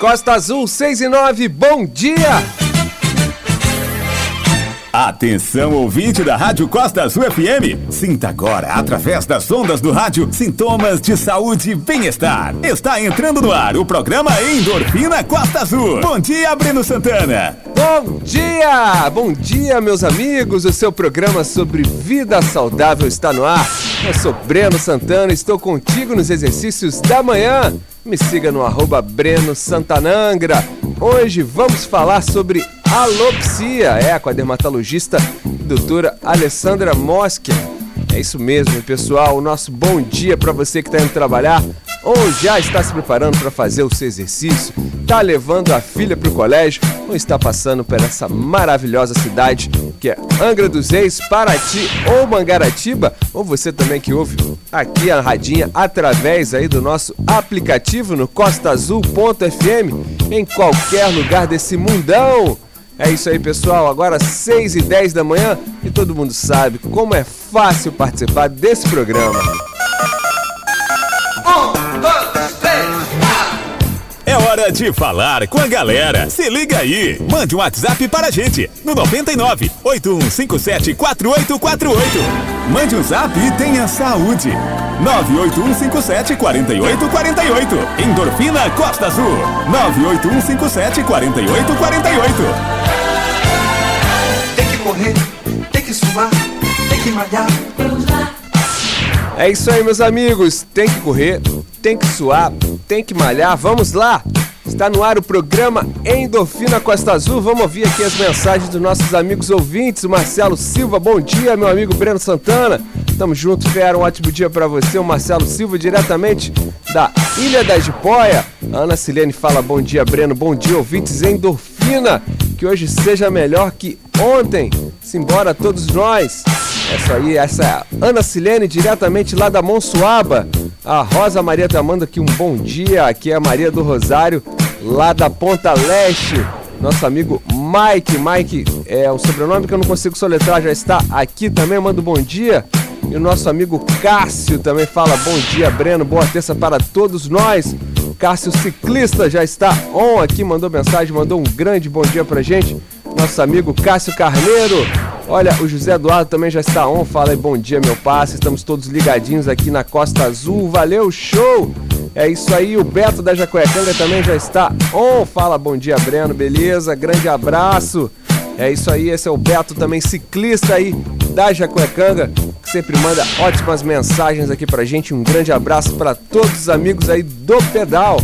Costa Azul 6 e 9, bom dia! Atenção, ouvinte da Rádio Costa Azul FM. Sinta agora, através das ondas do rádio, sintomas de saúde e bem-estar. Está entrando no ar o programa Endorfina Costa Azul. Bom dia, Breno Santana. Bom dia! Bom dia, meus amigos. O seu programa sobre vida saudável está no ar. Eu sou Breno Santana, estou contigo nos exercícios da manhã. Me siga no arroba Breno Santanangra. Hoje vamos falar sobre alopsia, é, com a dermatologista doutora Alessandra Mosker. É isso mesmo, pessoal. O nosso bom dia para você que está indo trabalhar ou já está se preparando para fazer o seu exercício, está levando a filha para o colégio ou está passando por essa maravilhosa cidade que é Angra dos Reis, Paraty ou Mangaratiba, ou você também que ouve aqui a radinha através aí do nosso aplicativo no costaazul.fm em qualquer lugar desse mundão. É isso aí, pessoal. Agora 6 e 10 da manhã e todo mundo sabe como é fácil participar desse programa. Hora de falar com a galera. Se liga aí. Mande um WhatsApp para a gente no 99 8157 4848. Mande um zap e tenha saúde. 98157 4848. Endorfina Costa Azul. 98157 4848. Tem que correr, tem que suar, tem que malhar. É isso aí, meus amigos. Tem que correr, tem que suar, tem que malhar. Vamos lá! Está no ar o programa Endorfina Costa Azul. Vamos ouvir aqui as mensagens dos nossos amigos ouvintes. O Marcelo Silva, bom dia, meu amigo Breno Santana. Tamo junto, Fera. Um ótimo dia para você. O Marcelo Silva, diretamente da Ilha da Jipoia. A Ana Silene fala: bom dia, Breno. Bom dia, ouvintes Endorfina. Que hoje seja melhor que ontem. Simbora todos nós. Essa aí, essa é a Ana Silene, diretamente lá da Monsuaba. A Rosa Maria tá mandando aqui um bom dia. Aqui é a Maria do Rosário, lá da Ponta Leste. Nosso amigo Mike. Mike é o sobrenome que eu não consigo soletrar, já está aqui também. Manda um bom dia. E o nosso amigo Cássio também fala bom dia, Breno. Boa terça para todos nós. Cássio Ciclista já está on aqui, mandou mensagem, mandou um grande bom dia pra gente. Nosso amigo Cássio Carneiro. Olha, o José Eduardo também já está on. Fala aí, bom dia, meu passe. Estamos todos ligadinhos aqui na Costa Azul. Valeu, show! É isso aí, o Beto da Jacuecanga também já está on. Fala, bom dia, Breno, beleza? Grande abraço. É isso aí, esse é o Beto também, ciclista aí da Jacuecanga, que sempre manda ótimas mensagens aqui pra gente. Um grande abraço para todos os amigos aí do pedal.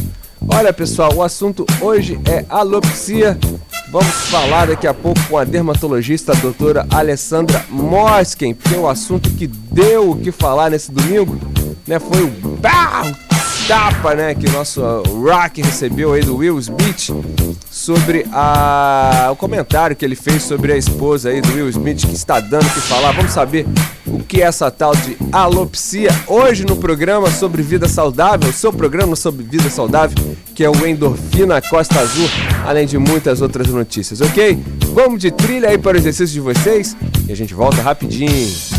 Olha, pessoal, o assunto hoje é alopsia. Vamos falar daqui a pouco com a dermatologista a doutora Alessandra Mosken, porque o assunto que deu o que falar nesse domingo né, foi o tapa né, que o nosso Rock recebeu aí do Will Smith sobre a, o comentário que ele fez sobre a esposa aí do Will Smith que está dando que falar. Vamos saber o que é essa tal de alopsia hoje no programa sobre vida saudável, seu programa sobre vida saudável, que é o Endorfina Costa Azul, além de muitas outras notícias, ok? Vamos de trilha aí para o exercício de vocês e a gente volta rapidinho.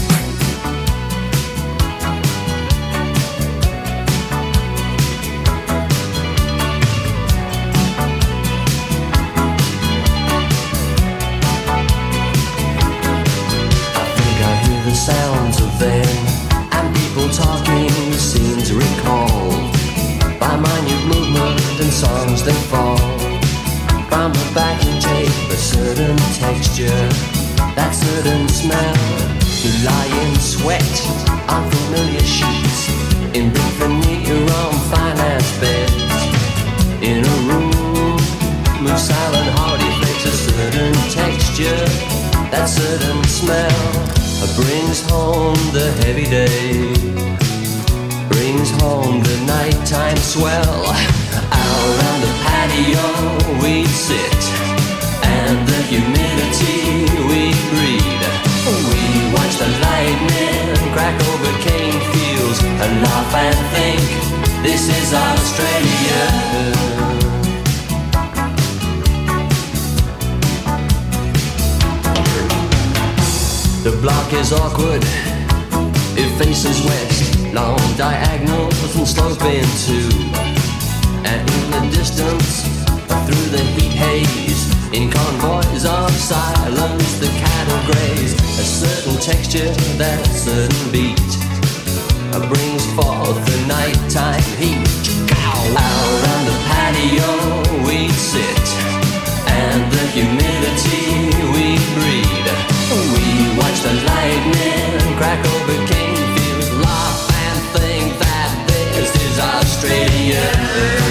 Smell brings home the heavy day, brings home the nighttime swell. Out on the patio we'd sit, and the humidity we'd breathe. We watch the lightning crack over cane fields and laugh and think this is Australia. The block is awkward, it faces west, long diagonals and sloping too. And in the distance, through the heat haze, in convoys of silence, the cattle graze. A certain texture, that certain beat, uh, brings forth the nighttime heat. Out on the patio we sit, and the humidity we breathe Australia.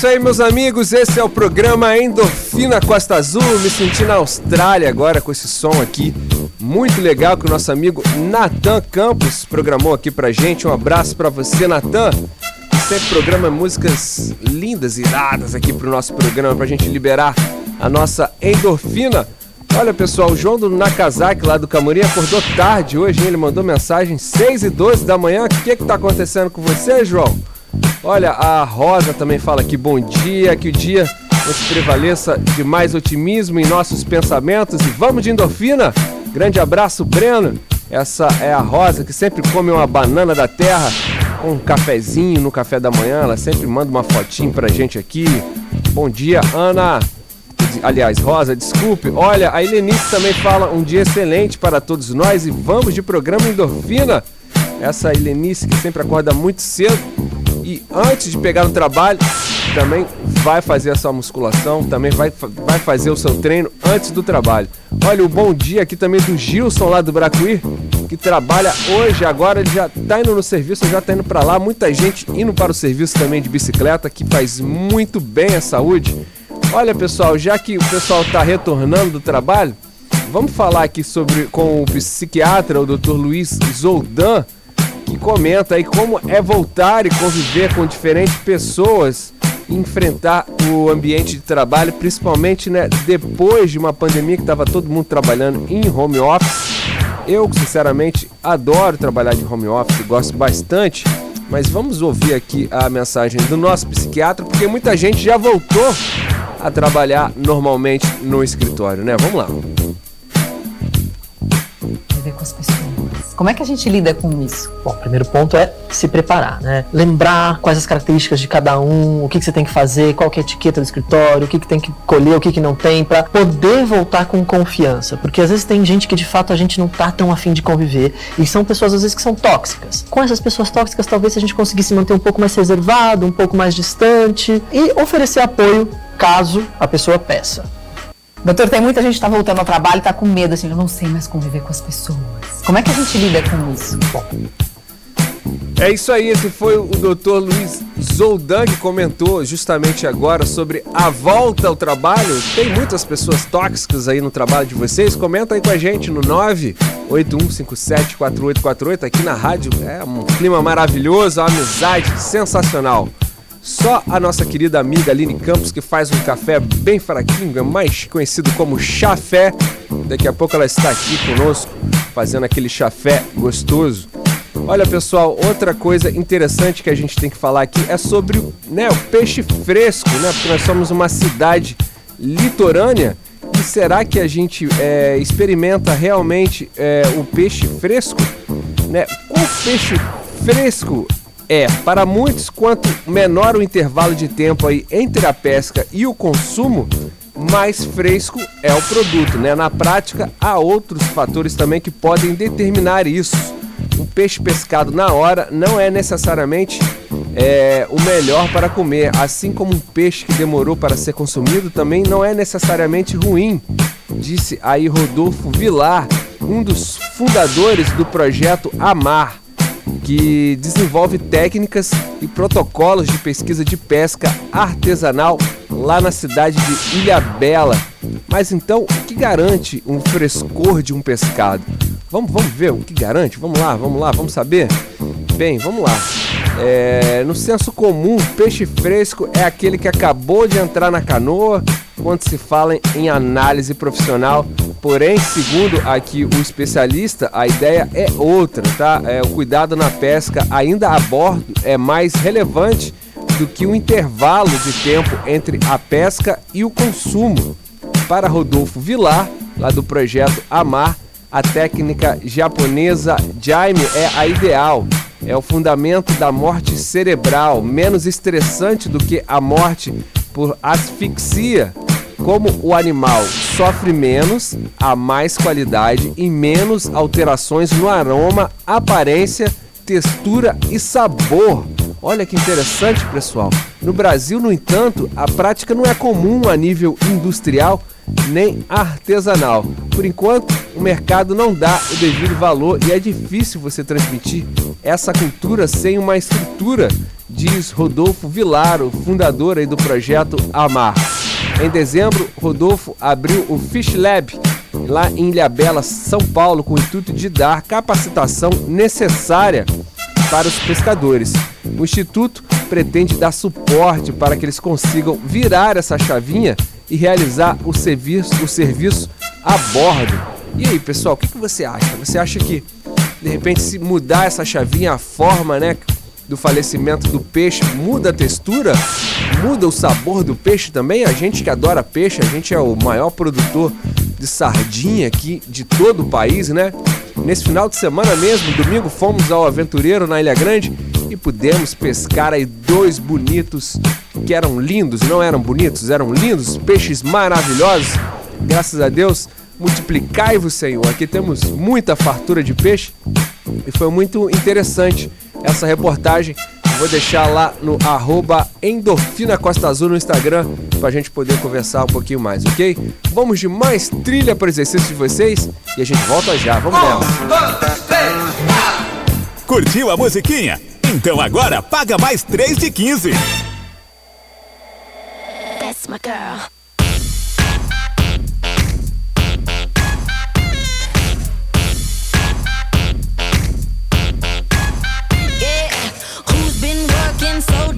Isso aí, meus amigos. Esse é o programa Endorfina Costa Azul. Me senti na Austrália agora com esse som aqui. Muito legal que o nosso amigo Natan Campos programou aqui pra gente. Um abraço para você, Natan. Sempre programa músicas lindas, iradas aqui pro nosso programa pra gente liberar a nossa endorfina. Olha pessoal, o João do Nakazaki lá do Camurim acordou tarde hoje, hein? ele mandou mensagem 6 e 12 da manhã. O que que tá acontecendo com você, João? Olha, a Rosa também fala aqui bom dia, que o dia nos prevaleça de mais otimismo em nossos pensamentos e vamos de endorfina. Grande abraço, Breno. Essa é a Rosa que sempre come uma banana da terra com um cafezinho no café da manhã. Ela sempre manda uma fotinho pra gente aqui. Bom dia, Ana. Aliás, Rosa, desculpe. Olha, a Helenice também fala um dia excelente para todos nós e vamos de programa Endorfina. Essa Helenice que sempre acorda muito cedo e antes de pegar no trabalho, também vai fazer a sua musculação, também vai, vai fazer o seu treino antes do trabalho. Olha, o bom dia aqui também do Gilson lá do Bracuí, que trabalha hoje, agora ele já tá indo no serviço, já tá indo para lá. Muita gente indo para o serviço também de bicicleta, que faz muito bem à saúde. Olha, pessoal, já que o pessoal tá retornando do trabalho, vamos falar aqui sobre com o psiquiatra, o Dr. Luiz Zoldan que comenta aí como é voltar e conviver com diferentes pessoas, enfrentar o ambiente de trabalho, principalmente né, depois de uma pandemia que estava todo mundo trabalhando em home office. Eu, sinceramente, adoro trabalhar de home office, gosto bastante, mas vamos ouvir aqui a mensagem do nosso psiquiatra, porque muita gente já voltou a trabalhar normalmente no escritório, né? Vamos lá. Viver com as pessoas como é que a gente lida com isso? Bom, o primeiro ponto é se preparar, né? Lembrar quais as características de cada um, o que, que você tem que fazer, qual que é a etiqueta do escritório, o que, que tem que colher, o que, que não tem, para poder voltar com confiança. Porque às vezes tem gente que de fato a gente não tá tão afim de conviver e são pessoas às vezes que são tóxicas. Com essas pessoas tóxicas, talvez a gente conseguisse manter um pouco mais reservado, um pouco mais distante e oferecer apoio caso a pessoa peça. Doutor, tem muita gente que está voltando ao trabalho e está com medo, assim, eu não sei mais conviver com as pessoas. Como é que a gente lida com isso? Bom, É isso aí, esse foi o Dr. Luiz Zoldan que comentou justamente agora sobre a volta ao trabalho. Tem muitas pessoas tóxicas aí no trabalho de vocês. Comenta aí com a gente no 981574848 aqui na rádio. É um clima maravilhoso, uma amizade sensacional. Só a nossa querida amiga Aline Campos que faz um café bem fraquinho, é mais conhecido como chafé. Daqui a pouco ela está aqui conosco fazendo aquele chafé gostoso. Olha pessoal, outra coisa interessante que a gente tem que falar aqui é sobre né, o peixe fresco, né? Porque nós somos uma cidade litorânea e será que a gente é, experimenta realmente é, o peixe fresco? Né? Peixe fresco é? Para muitos, quanto menor o intervalo de tempo aí entre a pesca e o consumo, mais fresco é o produto, né? Na prática, há outros fatores também que podem determinar isso um peixe pescado na hora não é necessariamente é, o melhor para comer, assim como um peixe que demorou para ser consumido também não é necessariamente ruim, disse aí Rodolfo Vilar, um dos fundadores do projeto Amar, que desenvolve técnicas e protocolos de pesquisa de pesca artesanal lá na cidade de Ilha Bela. Mas então, o que garante um frescor de um pescado? Vamos, vamos ver o que garante? Vamos lá, vamos lá, vamos saber? Bem, vamos lá. É, no senso comum, peixe fresco é aquele que acabou de entrar na canoa quando se fala em análise profissional. Porém, segundo aqui o especialista, a ideia é outra, tá? É, o cuidado na pesca ainda a bordo é mais relevante do que o intervalo de tempo entre a pesca e o consumo. Para Rodolfo Vilar, lá do projeto Amar, a técnica japonesa Jaime é a ideal. É o fundamento da morte cerebral, menos estressante do que a morte por asfixia. Como o animal sofre menos, há mais qualidade e menos alterações no aroma, aparência, textura e sabor. Olha que interessante, pessoal. No Brasil, no entanto, a prática não é comum a nível industrial nem artesanal. Por enquanto, o mercado não dá o devido valor e é difícil você transmitir essa cultura sem uma estrutura, diz Rodolfo Vilar, o fundador do projeto Amar. Em dezembro, Rodolfo abriu o Fish Lab lá em Ilhabela, São Paulo, com o intuito de dar capacitação necessária para os pescadores. O instituto pretende dar suporte para que eles consigam virar essa chavinha e realizar o serviço, o serviço a bordo. E aí, pessoal, o que, você acha? Você acha que de repente se mudar essa chavinha, a forma, né, do falecimento do peixe muda a textura, muda o sabor do peixe também? A gente que adora peixe, a gente é o maior produtor de sardinha aqui de todo o país, né? Nesse final de semana mesmo, domingo, fomos ao Aventureiro na Ilha Grande e pudemos pescar aí dois bonitos que eram lindos, não eram bonitos, eram lindos, peixes maravilhosos. Graças a Deus, multiplicai-vos, Senhor. Aqui temos muita fartura de peixe e foi muito interessante essa reportagem. Vou deixar lá no arroba Endorfina Costa Azul no Instagram pra gente poder conversar um pouquinho mais, ok? Vamos de mais trilha para exercício de vocês e a gente volta já. Vamos nela. Curtiu a musiquinha? Então agora paga mais 3 de 15. That's my girl.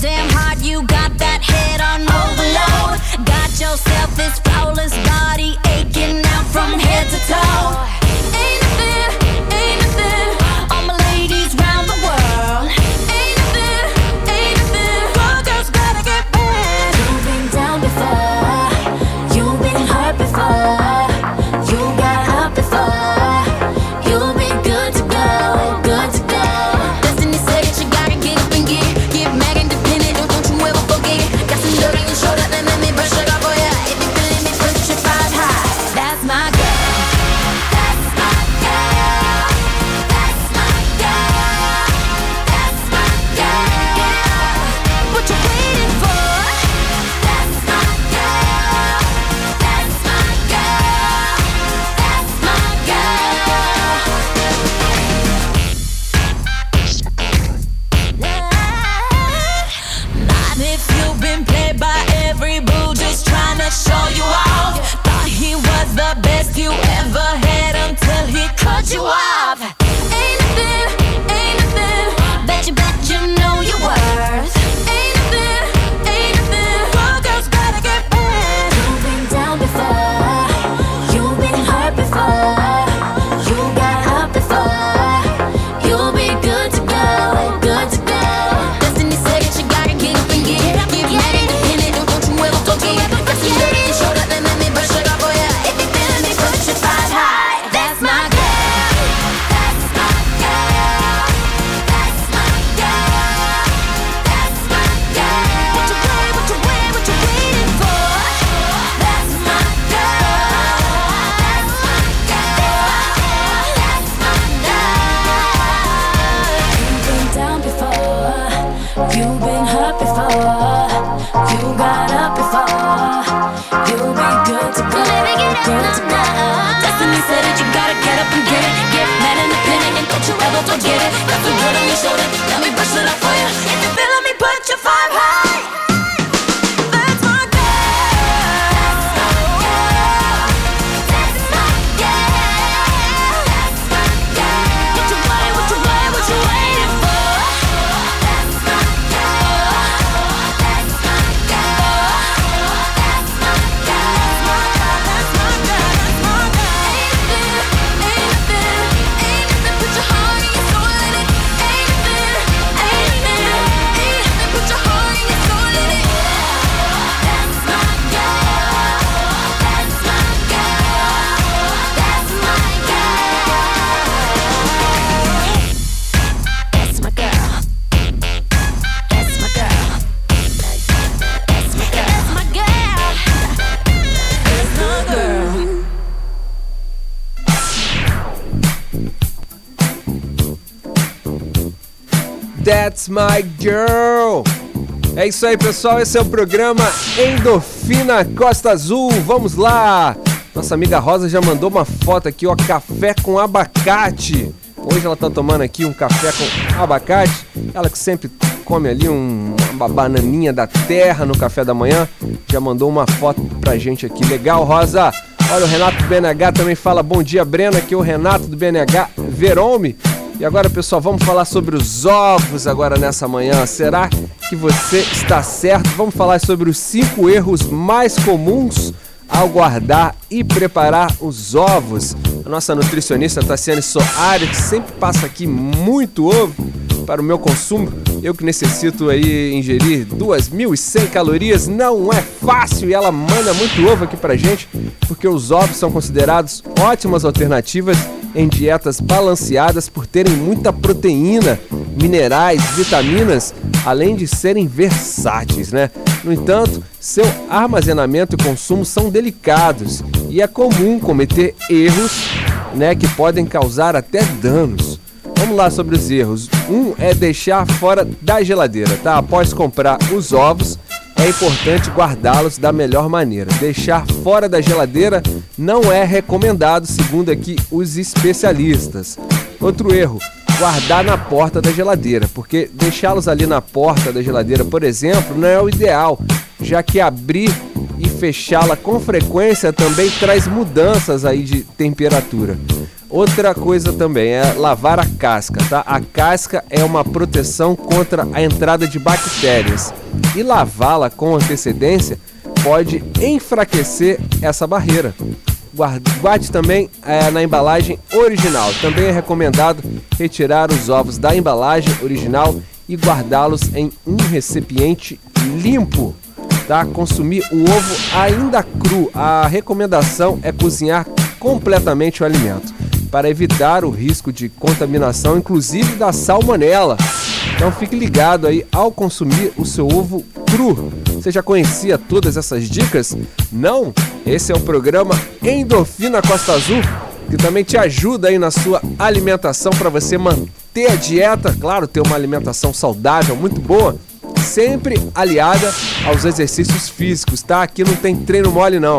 Damn hard? You got that head on overload. Got yourself this flawless body aching out from head to toe. My girl. É isso aí, pessoal. Esse é o programa Endorfina Costa Azul. Vamos lá. Nossa amiga Rosa já mandou uma foto aqui, ó, café com abacate. Hoje ela tá tomando aqui um café com abacate. Ela que sempre come ali um- uma bananinha da terra no café da manhã. Já mandou uma foto pra gente aqui. Legal, Rosa. Olha, o Renato do BNH também fala bom dia, Brena. Aqui é o Renato do BNH Verome. E agora, pessoal, vamos falar sobre os ovos agora nessa manhã. Será que você está certo? Vamos falar sobre os cinco erros mais comuns ao guardar e preparar os ovos. A nossa nutricionista Tassiane Soares, que sempre passa aqui muito ovo para o meu consumo. Eu que necessito aí ingerir 2.100 calorias, não é fácil e ela manda muito ovo aqui pra gente, porque os ovos são considerados ótimas alternativas em dietas balanceadas por terem muita proteína, minerais, vitaminas, além de serem versáteis, né? No entanto, seu armazenamento e consumo são delicados e é comum cometer erros, né, que podem causar até danos. Vamos lá sobre os erros. Um é deixar fora da geladeira, tá? Após comprar os ovos, é importante guardá-los da melhor maneira. Deixar fora da geladeira não é recomendado, segundo aqui os especialistas. Outro erro, guardar na porta da geladeira, porque deixá-los ali na porta da geladeira, por exemplo, não é o ideal, já que abrir e fechá-la com frequência também traz mudanças aí de temperatura. Outra coisa também é lavar a casca, tá? A casca é uma proteção contra a entrada de bactérias e lavá-la com antecedência pode enfraquecer essa barreira. Guarde, também eh, na embalagem original. Também é recomendado retirar os ovos da embalagem original e guardá-los em um recipiente limpo. Tá? Consumir o ovo ainda cru. A recomendação é cozinhar completamente o alimento para evitar o risco de contaminação, inclusive da salmonela. Então fique ligado aí ao consumir o seu ovo cru. Você já conhecia todas essas dicas? Não? Esse é o programa Endorfina Costa Azul, que também te ajuda aí na sua alimentação para você manter a dieta, claro, ter uma alimentação saudável, muito boa, sempre aliada aos exercícios físicos, tá? Aqui não tem treino mole não.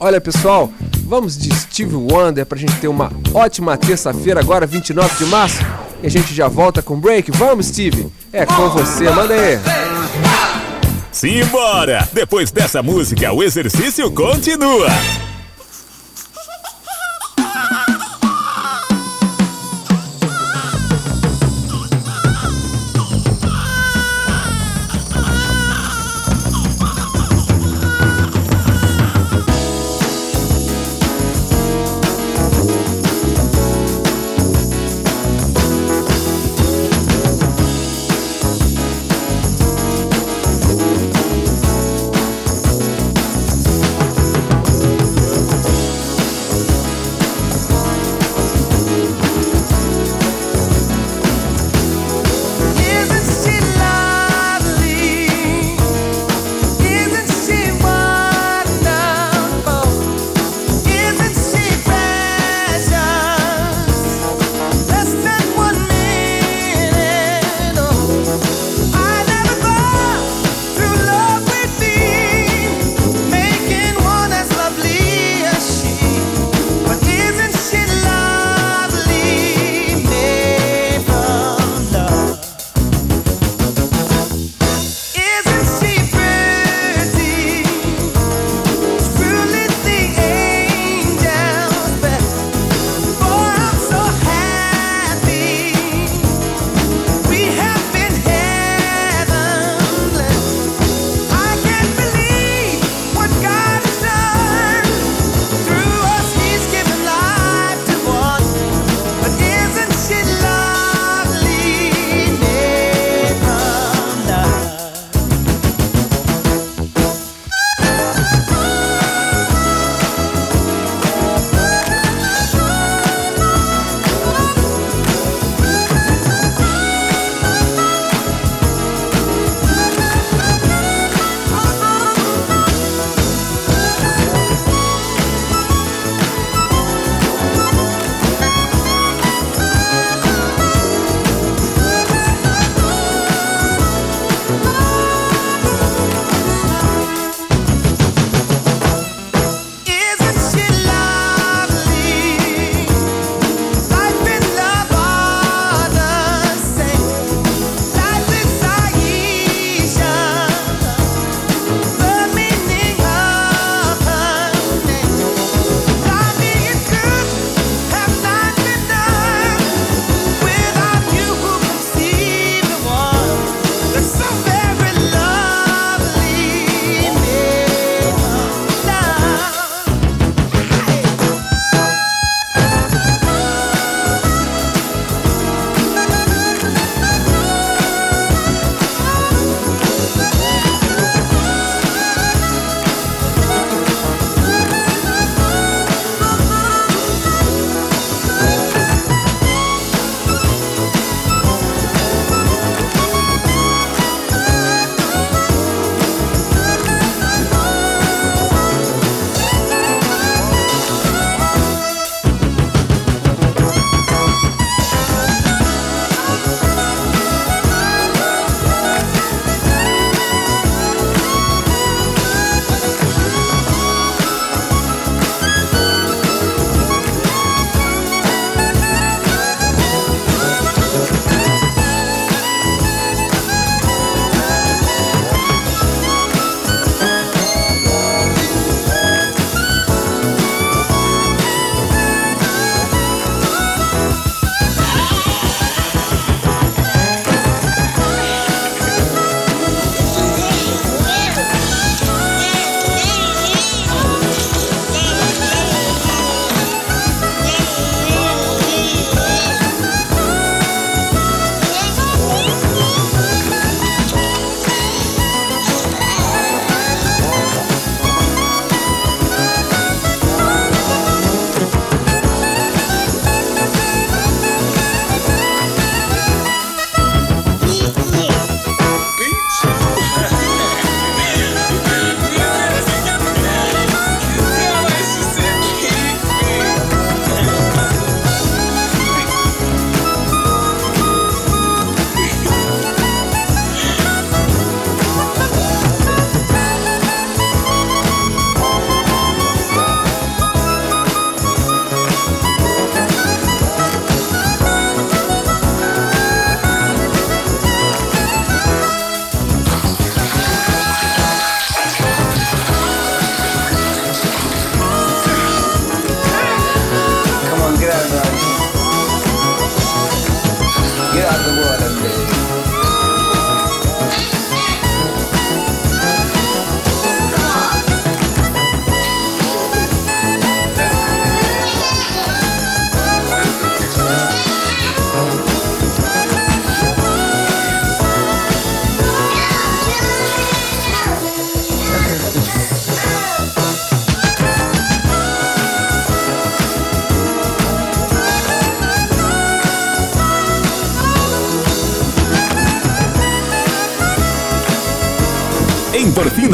Olha, pessoal, vamos de Steve Wonder pra gente ter uma ótima terça-feira agora, 29 de março. E a gente já volta com break. Vamos, Steve? É com você, manda aí. Simbora! Depois dessa música, o exercício continua.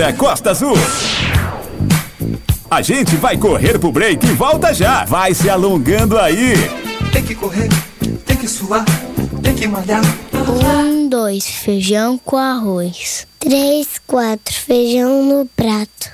Endorfina Costa Azul. A gente vai correr pro break e volta já. Vai se alongando aí. Tem que correr, tem que suar, tem que malhar. Um, dois, feijão com arroz. Três, quatro, feijão no prato.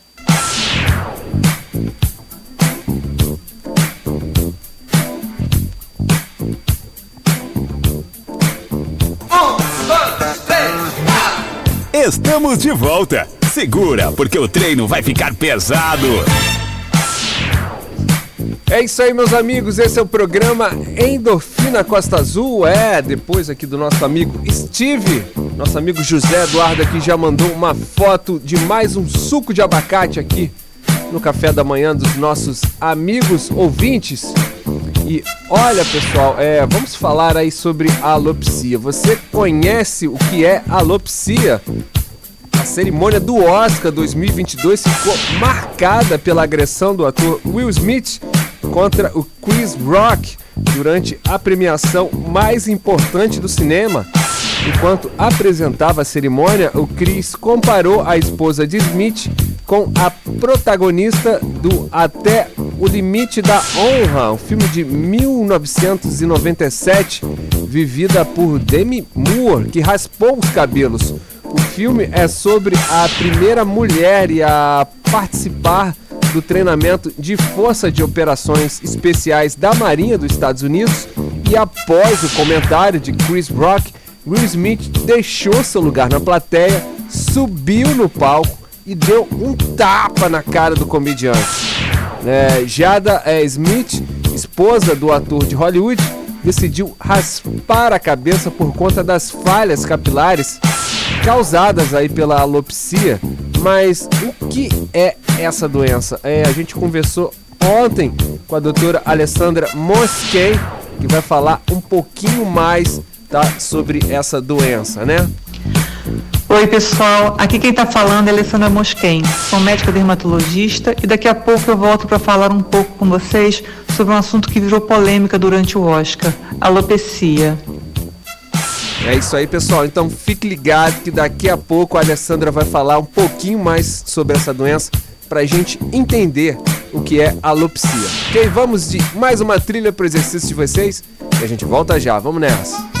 Estamos de volta. Segura, porque o treino vai ficar pesado. É isso aí, meus amigos. Esse é o programa Endorfina Costa Azul. É, depois aqui do nosso amigo Steve, nosso amigo José Eduardo aqui já mandou uma foto de mais um suco de abacate aqui no café da manhã dos nossos amigos ouvintes. E olha, pessoal, é, vamos falar aí sobre alopsia. Você conhece o que é alopsia? A cerimônia do Oscar 2022 ficou marcada pela agressão do ator Will Smith contra o Chris Rock durante a premiação mais importante do cinema. Enquanto apresentava a cerimônia, o Chris comparou a esposa de Smith com a protagonista do Até o Limite da Honra, um filme de 1997, vivida por Demi Moore, que raspou os cabelos. O filme é sobre a primeira mulher e a participar do treinamento de Força de Operações Especiais da Marinha dos Estados Unidos e após o comentário de Chris Rock, Will Smith deixou seu lugar na plateia, subiu no palco e deu um tapa na cara do comediante. É, Jada é, Smith, esposa do ator de Hollywood, decidiu raspar a cabeça por conta das falhas capilares causadas aí pela alopsia. Mas o que é essa doença? É, a gente conversou ontem com a doutora Alessandra Mosquem, que vai falar um pouquinho mais tá, sobre essa doença, né? Oi, pessoal. Aqui quem está falando é Alessandra Mosquen. Sou médica dermatologista e daqui a pouco eu volto para falar um pouco com vocês sobre um assunto que virou polêmica durante o Oscar, alopecia. É isso aí, pessoal. Então fique ligado que daqui a pouco a Alessandra vai falar um pouquinho mais sobre essa doença para a gente entender o que é alopsia. Ok? Vamos de mais uma trilha para o exercício de vocês e a gente volta já. Vamos nessa.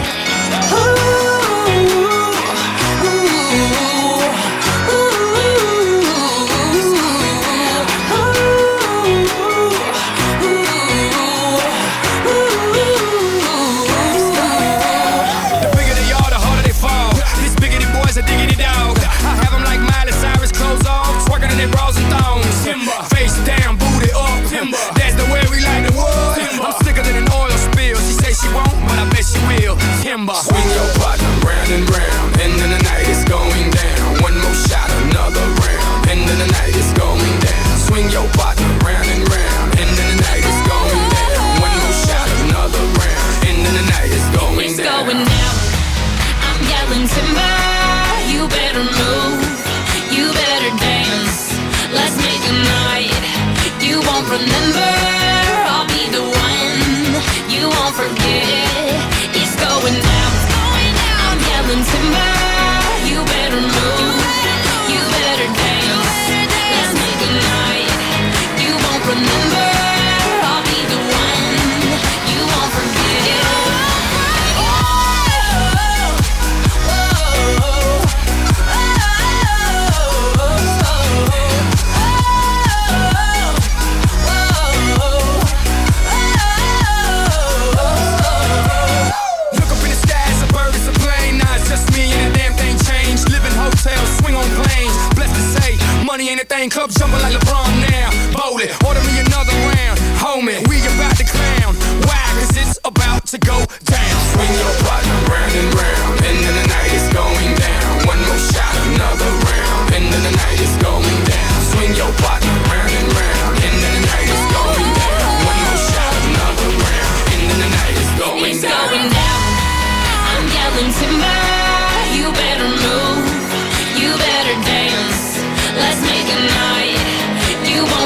Champagne cup jumping like LeBron now. Bowl it, order me another round. Homie,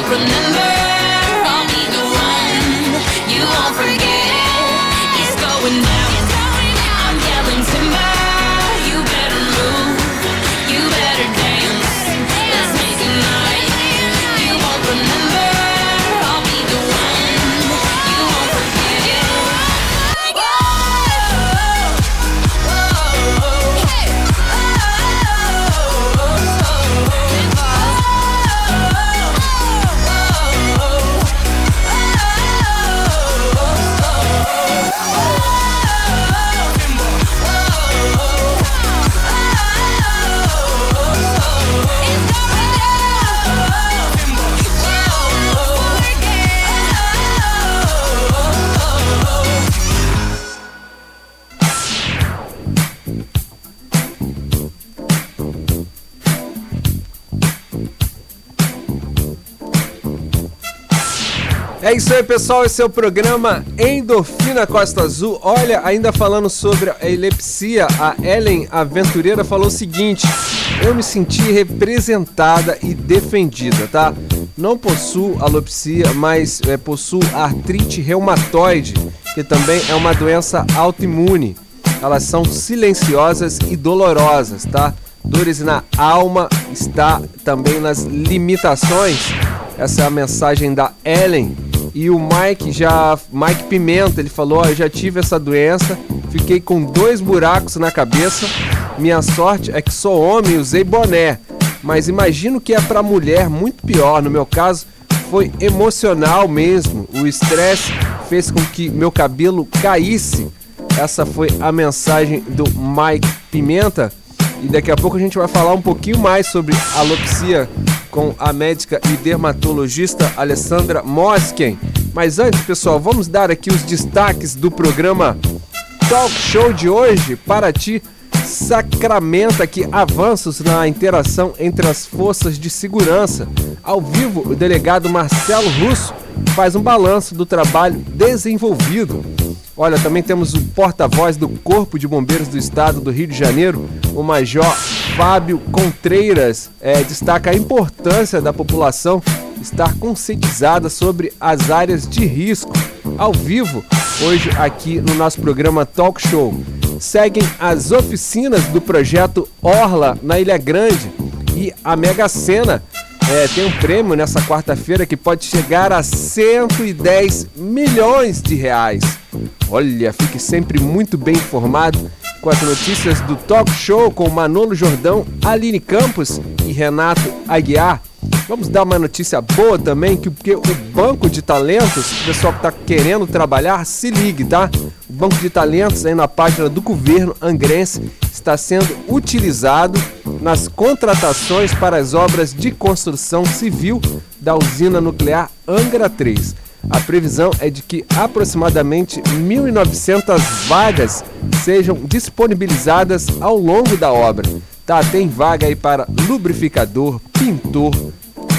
remember. É isso aí, pessoal. Esse é o programa Endorfina Costa Azul. Olha, ainda falando sobre a epilepsia, a Ellen Aventureira falou o seguinte: Eu me senti representada e defendida, tá? Não possuo alopecia, mas é, possuo artrite reumatoide, que também é uma doença autoimune. Elas são silenciosas e dolorosas, tá? Dores na alma está também nas limitações. Essa é a mensagem da Ellen. E o Mike já. Mike Pimenta, ele falou: eu já tive essa doença, fiquei com dois buracos na cabeça. Minha sorte é que sou homem e usei boné. Mas imagino que é pra mulher muito pior. No meu caso, foi emocional mesmo. O estresse fez com que meu cabelo caísse. Essa foi a mensagem do Mike Pimenta. E daqui a pouco a gente vai falar um pouquinho mais sobre alopecia com a médica e dermatologista Alessandra Mosken. Mas antes, pessoal, vamos dar aqui os destaques do programa Talk Show de hoje. Para ti, sacramenta aqui avanços na interação entre as forças de segurança. Ao vivo, o delegado Marcelo Russo faz um balanço do trabalho desenvolvido. Olha, também temos o porta-voz do Corpo de Bombeiros do Estado do Rio de Janeiro, o Major Fábio Contreiras, é, destaca a importância da população estar conscientizada sobre as áreas de risco. Ao vivo, hoje aqui no nosso programa Talk Show. Seguem as oficinas do projeto Orla na Ilha Grande e a Mega Sena é, tem um prêmio nessa quarta-feira que pode chegar a 110 milhões de reais. Olha, fique sempre muito bem informado com as notícias do Talk Show com Manolo Jordão, Aline Campos e Renato Aguiar. Vamos dar uma notícia boa também, que porque o banco de talentos, o pessoal que está querendo trabalhar, se ligue, tá? O banco de talentos aí na página do governo angrense está sendo utilizado nas contratações para as obras de construção civil da usina nuclear Angra 3. A previsão é de que aproximadamente 1.900 vagas sejam disponibilizadas ao longo da obra. Tá, tem vaga aí para lubrificador, pintor,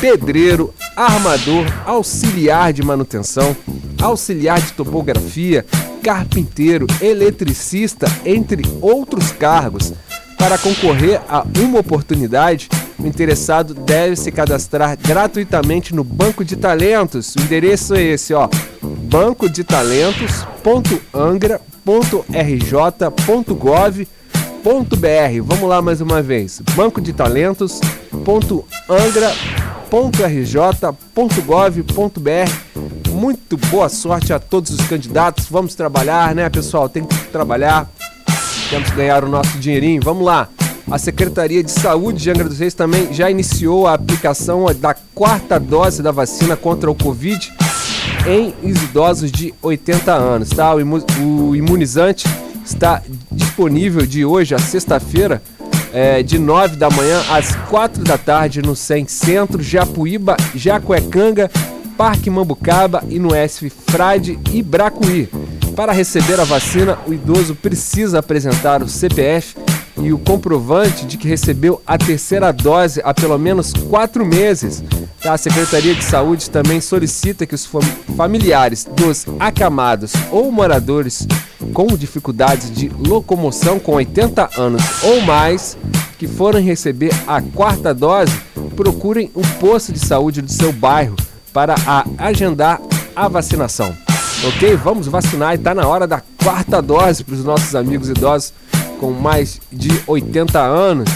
pedreiro, armador, auxiliar de manutenção, auxiliar de topografia, carpinteiro, eletricista, entre outros cargos. Para concorrer a uma oportunidade, o interessado deve se cadastrar gratuitamente no Banco de Talentos. O endereço é esse, ó: bancodetalentos.angra.rj.gov.br. Vamos lá mais uma vez. Banco de Talentos.angra.rj.gov.br. Muito boa sorte a todos os candidatos. Vamos trabalhar, né, pessoal? Tem que trabalhar. Temos que ganhar o nosso dinheirinho. Vamos lá. A Secretaria de Saúde de Angra dos Reis também já iniciou a aplicação da quarta dose da vacina contra o Covid em idosos de 80 anos, tá? O imu- o imunizante está disponível de hoje a sexta-feira é, de 9 da manhã às 4 da tarde no SEM Centro, Japuíba, Jacuecanga, Parque Mambucaba e no SV Frade e Bracuí. Para receber a vacina, o idoso precisa apresentar o CPF e o comprovante de que recebeu a terceira dose há pelo menos quatro meses. A Secretaria de Saúde também solicita que os fam- familiares dos acamados ou moradores com dificuldades de locomoção com 80 anos ou mais que forem receber a quarta dose procurem um posto de saúde do seu bairro para a- agendar a vacinação. Ok? Vamos vacinar e tá na hora da quarta dose para os nossos amigos idosos com mais de 80 anos.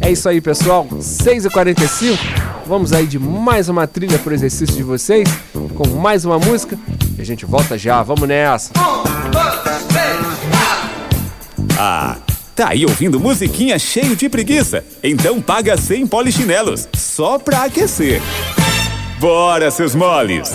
É isso aí, pessoal. 6h45. Vamos aí de mais uma trilha para o exercício de vocês, com mais uma música. E a gente volta já. Vamos nessa. Ah, tá aí ouvindo musiquinha cheio de preguiça? Então paga 100 polichinelos, só pra aquecer. Bora, seus moles!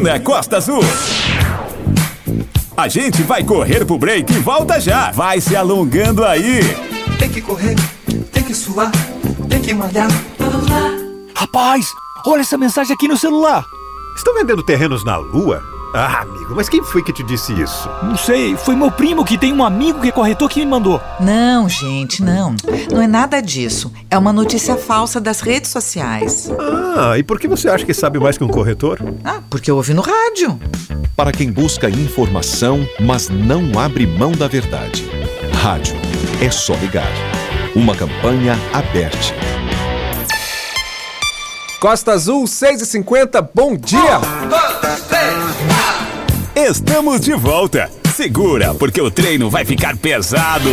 Endorfina Costa Azul. A gente vai correr pro break e volta já. Vai se alongando aí. Tem que correr, tem que suar, tem que malhar. Rapaz, olha essa mensagem aqui no celular. Estão vendendo terrenos na Lua? Ah, amigo, mas quem foi que te disse isso? Não sei, foi meu primo que tem um amigo que é corretor que me mandou. Não, gente, não. Não é nada disso. É uma notícia falsa das redes sociais. Ah, e por que você acha que sabe mais que um corretor? Ah, porque eu ouvi no rádio. Para quem busca informação, mas não abre mão da verdade. Rádio. É só ligar. Uma campanha aberta. Costa Azul 6h50, bom dia! Estamos de volta. Segura, porque o treino vai ficar pesado.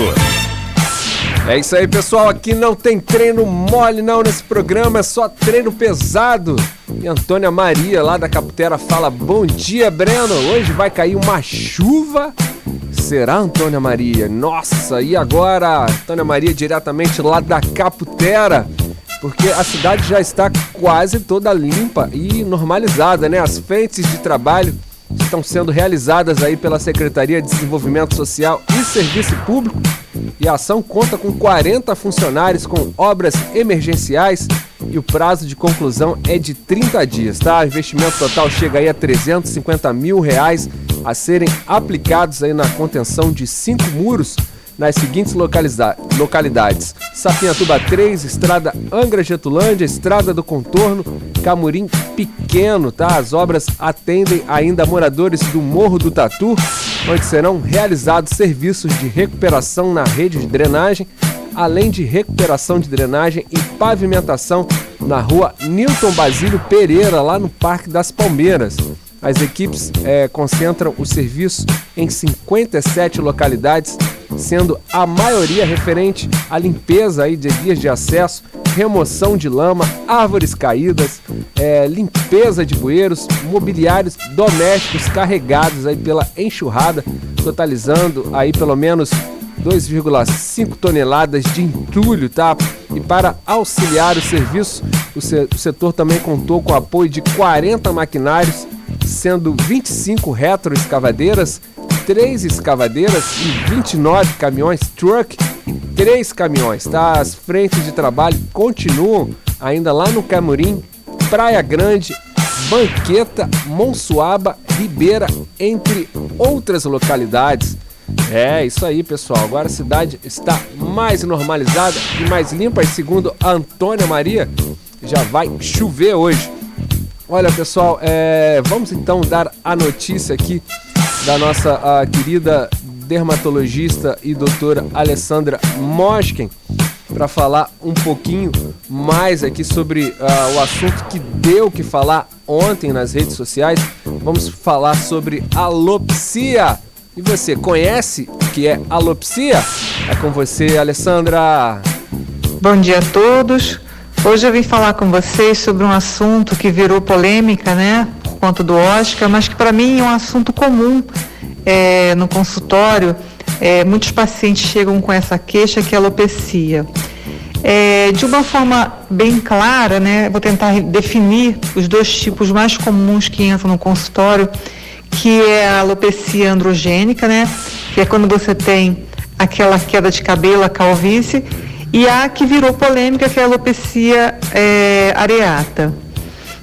É isso aí, pessoal. Aqui não tem treino mole, não, nesse programa. É só treino pesado. E Antônia Maria, lá da Caputera, fala: Bom dia, Breno. Hoje vai cair uma chuva. Será, Antônia Maria? Nossa, e agora? Antônia Maria, diretamente lá da Caputera. Porque a cidade já está quase toda limpa e normalizada, né? As frentes de trabalho estão sendo realizadas aí pela Secretaria de Desenvolvimento Social e Serviço Público e a ação conta com 40 funcionários com obras emergenciais e o prazo de conclusão é de 30 dias, tá? O investimento total chega aí a 350 mil reais a serem aplicados aí na contenção de cinco muros nas seguintes localidades: Sapinhatuba 3, Estrada Angra Getulândia, Estrada do Contorno, Camurim Pequeno, tá? As obras atendem ainda moradores do Morro do Tatu, onde serão realizados serviços de recuperação na rede de drenagem, além de recuperação de drenagem e pavimentação na rua Newton Basílio Pereira, lá no Parque das Palmeiras. As equipes é, concentram o serviço em 57 localidades, sendo a maioria referente à limpeza aí de vias de acesso, remoção de lama, árvores caídas, é, limpeza de bueiros, mobiliários domésticos carregados aí pela enxurrada, totalizando aí pelo menos 2,5 toneladas de entulho, tá? E para auxiliar o serviço, o, se o setor também contou com o apoio de 40 maquinários sendo 25 retroescavadeiras, 3 escavadeiras e 29 caminhões truck e 3 caminhões, tá? As frentes de trabalho continuam ainda lá no Camurim, Praia Grande, Banqueta, Monsuaba, Ribeira, entre outras localidades. É isso aí, pessoal. Agora a cidade está mais normalizada e mais limpa. E segundo a Antônia Maria, já vai chover hoje. Olha, pessoal, é, vamos então dar a notícia aqui da nossa querida dermatologista e doutora Alessandra Moschken para falar um pouquinho mais aqui sobre uh, o assunto que deu que falar ontem nas redes sociais. Vamos falar sobre alopsia. E você conhece o que é alopsia? É com você, Alessandra. Bom dia a todos. Hoje eu vim falar com vocês sobre um assunto que virou polêmica, né, por conta do Oscar, mas que para mim é um assunto comum é, no consultório. É, muitos pacientes chegam com essa queixa que é alopecia. É, de uma forma bem clara, né, vou tentar definir os dois tipos mais comuns que entram no consultório, que é a alopecia androgênica, né, que é quando você tem aquela queda de cabelo, a calvície, e a que virou polêmica, que é a alopecia é, areata.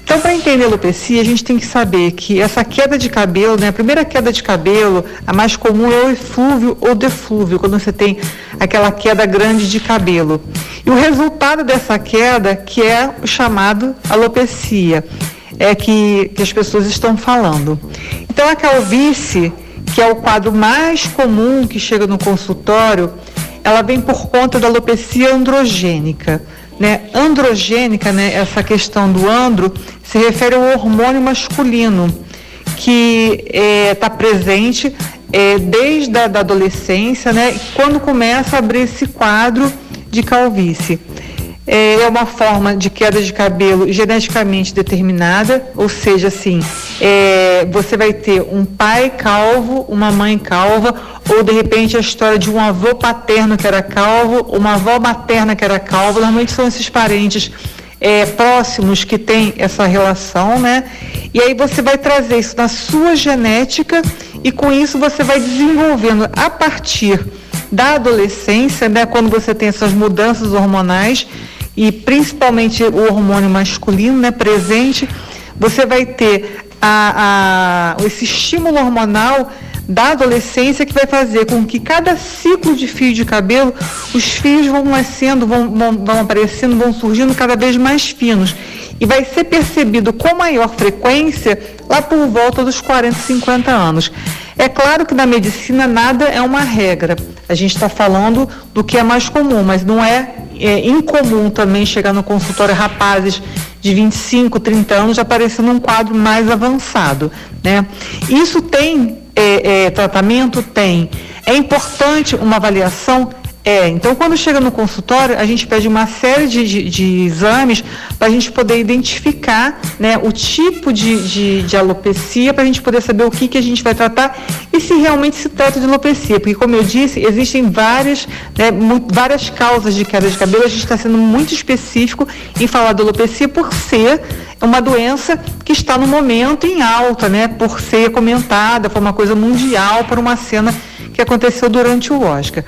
Então, para entender a alopecia, a gente tem que saber que essa queda de cabelo, né, a primeira queda de cabelo, a mais comum é o eflúvio ou deflúvio, quando você tem aquela queda grande de cabelo. E o resultado dessa queda, que é o chamado alopecia, é que, que as pessoas estão falando. Então, a calvície, que é o quadro mais comum que chega no consultório, ela vem por conta da alopecia androgênica. Né? Androgênica, né, essa questão do andro, se refere ao hormônio masculino, que está é, presente é, desde a da adolescência, né, quando começa a abrir esse quadro de calvície. É, é uma forma de queda de cabelo geneticamente determinada, ou seja, assim, é, você vai ter um pai calvo, uma mãe calva, ou de repente a história de um avô paterno que era calvo, uma avó materna que era calva, normalmente são esses parentes é, próximos que têm essa relação, né? E aí você vai trazer isso na sua genética e com isso você vai desenvolvendo a partir da adolescência, né? Quando você tem essas mudanças hormonais e principalmente o hormônio masculino, né? Presente, você vai ter a, a, esse estímulo hormonal da adolescência que vai fazer com que cada ciclo de fio de cabelo, os fios vão nascendo, vão, vão, vão aparecendo, vão surgindo cada vez mais finos. E vai ser percebido com maior frequência lá por volta dos 40, 50 anos. É claro que na medicina nada é uma regra. A gente está falando do que é mais comum, mas não é, é, incomum também chegar no consultório rapazes de 25, 30 anos aparecendo um quadro mais avançado. Né? Isso tem é, é, tratamento? Tem. É importante uma avaliação? É, então quando chega no consultório, a gente pede uma série de, de, de exames para a gente poder identificar né, o tipo de, de, de alopecia, para a gente poder saber o que, que a gente vai tratar e se realmente se trata de alopecia. Porque, como eu disse, existem várias, né, várias causas de queda de cabelo, a gente está sendo muito específico em falar de alopecia por ser uma doença que está no momento em alta, né, por ser comentada, foi uma coisa mundial, por uma cena que aconteceu durante o Oscar.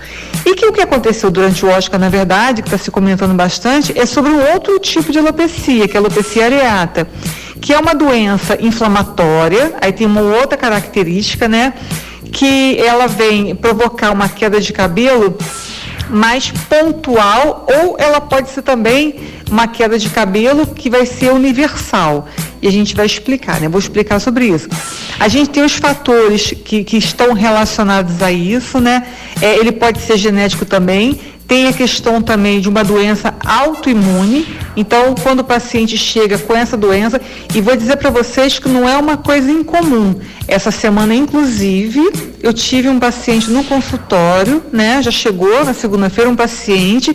E que o que aconteceu durante o Oscar, na verdade, que está se comentando bastante, é sobre um outro tipo de alopecia, que é a alopecia areata, que é uma doença inflamatória, aí tem uma outra característica, né? Que ela vem provocar uma queda de cabelo mais pontual ou ela pode ser também uma queda de cabelo que vai ser universal. E a gente vai explicar, né? Vou explicar sobre isso. A gente tem os fatores que, que estão relacionados a isso, né? É, ele pode ser genético também. Tem a questão também de uma doença autoimune. Então, quando o paciente chega com essa doença, e vou dizer para vocês que não é uma coisa incomum. Essa semana, inclusive, eu tive um paciente no consultório, né? Já chegou na segunda-feira um paciente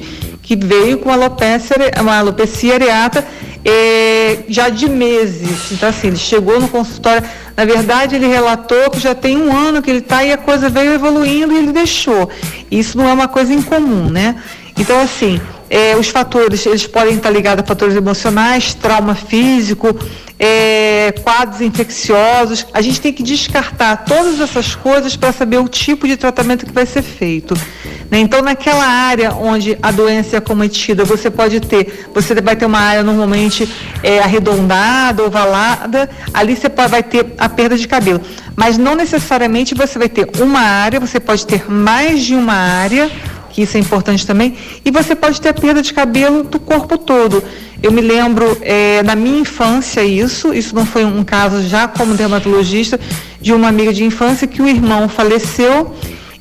que veio com alopecia, uma alopecia areata é, já de meses. Então, assim, ele chegou no consultório, na verdade, ele relatou que já tem um ano que ele está e a coisa veio evoluindo e ele deixou. Isso não é uma coisa incomum, né? Então, assim, é, os fatores, eles podem estar ligados a fatores emocionais, trauma físico, é, quadros infecciosos. A gente tem que descartar todas essas coisas para saber o tipo de tratamento que vai ser feito. Né? Então, naquela área onde a doença é cometida, você pode ter, você vai ter uma área normalmente é, arredondada, ovalada, ali você vai ter a perda de cabelo. Mas não necessariamente você vai ter uma área, você pode ter mais de uma área que isso é importante também, e você pode ter a perda de cabelo do corpo todo. Eu me lembro é, na minha infância isso, isso não foi um caso já como dermatologista, de uma amiga de infância que o irmão faleceu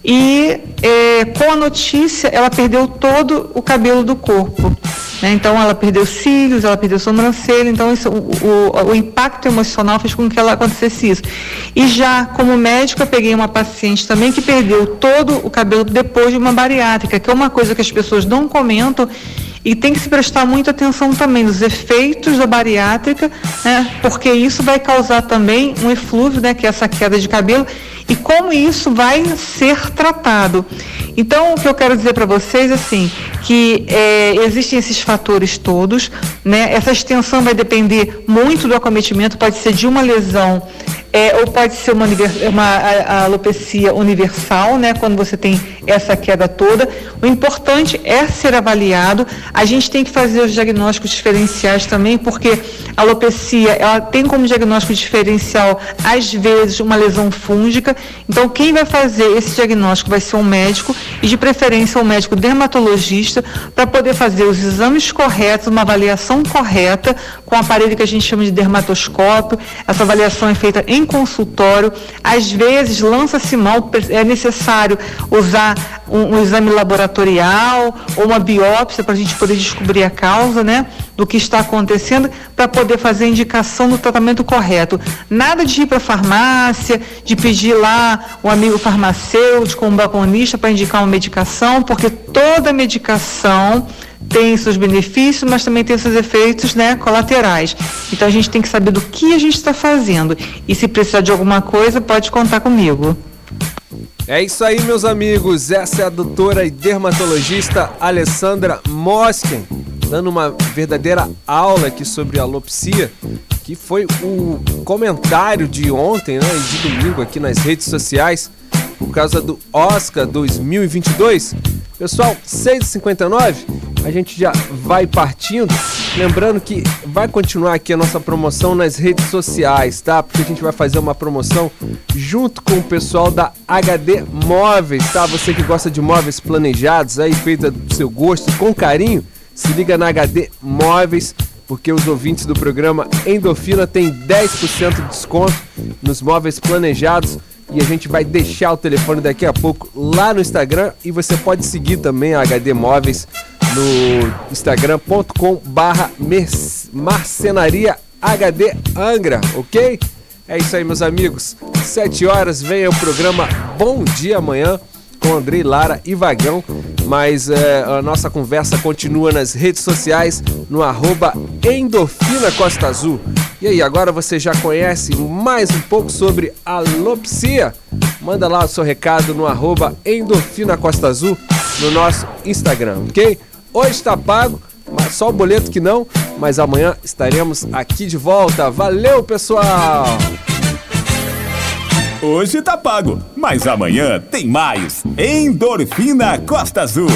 e é, com a notícia ela perdeu todo o cabelo do corpo. Né? Então ela perdeu cílios, ela perdeu sobrancelha, então isso, o, o, o, impacto emocional fez com que ela acontecesse isso. E já como médica peguei uma paciente também que perdeu todo o cabelo depois de uma bariátrica, que é uma coisa que as pessoas não comentam e tem que se prestar muita atenção também nos efeitos da bariátrica, né? porque isso vai causar também um eflúvio, né? que é essa queda de cabelo, e como isso vai ser tratado. Então, o que eu quero dizer para vocês, assim, que é, existem esses fatores todos, né? Essa extensão vai depender muito do acometimento, pode ser de uma lesão é, ou pode ser uma, uma alopecia universal, né, quando você tem essa queda toda. O importante é ser avaliado. A gente tem que fazer os diagnósticos diferenciais também, porque a alopecia ela tem como diagnóstico diferencial, às vezes, uma lesão fúngica. Então, quem vai fazer esse diagnóstico vai ser um médico, e de preferência um médico dermatologista, para poder fazer os exames corretos, uma avaliação correta, com o aparelho que a gente chama de dermatoscópio. Essa avaliação é feita em consultório. Às vezes, lança-se mão, é necessário usar um, um exame laboratorial ou uma biópsia para a gente poder descobrir a causa, né? Do que está acontecendo, para poder fazer a indicação do tratamento correto. Nada de ir para a farmácia, de pedir lá um amigo farmacêutico, um balconista para indicar uma medicação, porque toda medicação tem seus benefícios, mas também tem seus efeitos né, colaterais. Então a gente tem que saber do que a gente está fazendo. E se precisar de alguma coisa, pode contar comigo. É isso aí, meus amigos. Essa é a doutora e dermatologista Alessandra Mosken, dando uma verdadeira aula aqui sobre alopecia, que foi o comentário de ontem né, e de domingo aqui nas redes sociais, por causa do Oscar 2022. Pessoal, 6h59, a gente já vai partindo. Lembrando que vai continuar aqui a nossa promoção nas redes sociais, tá? Porque a gente vai fazer uma promoção junto com o pessoal da HD Móveis, tá? Você que gosta de móveis planejados aí, feita do seu gosto, com carinho, se liga na HD Móveis, porque os ouvintes do programa Endorfina têm 10% de desconto nos móveis planejados e a gente vai deixar o telefone daqui a pouco lá no Instagram e você pode seguir também a HD Móveis no instagram.com barra marcenaria HD Angra, ok? É isso aí, meus amigos. 7 horas vem o programa Bom Dia Amanhã com Andrei Lara e Vagão. Mas é, a nossa conversa continua nas redes sociais no arroba Costa Azul. E aí, agora você já conhece mais um pouco sobre alopsia? Manda lá o seu recado no arroba Costa Azul no nosso Instagram, ok? Hoje está pago, mas só o boleto que não, mas amanhã estaremos aqui de volta. Valeu, pessoal! Hoje tá pago, mas amanhã tem mais. Endorfina Costa Azul.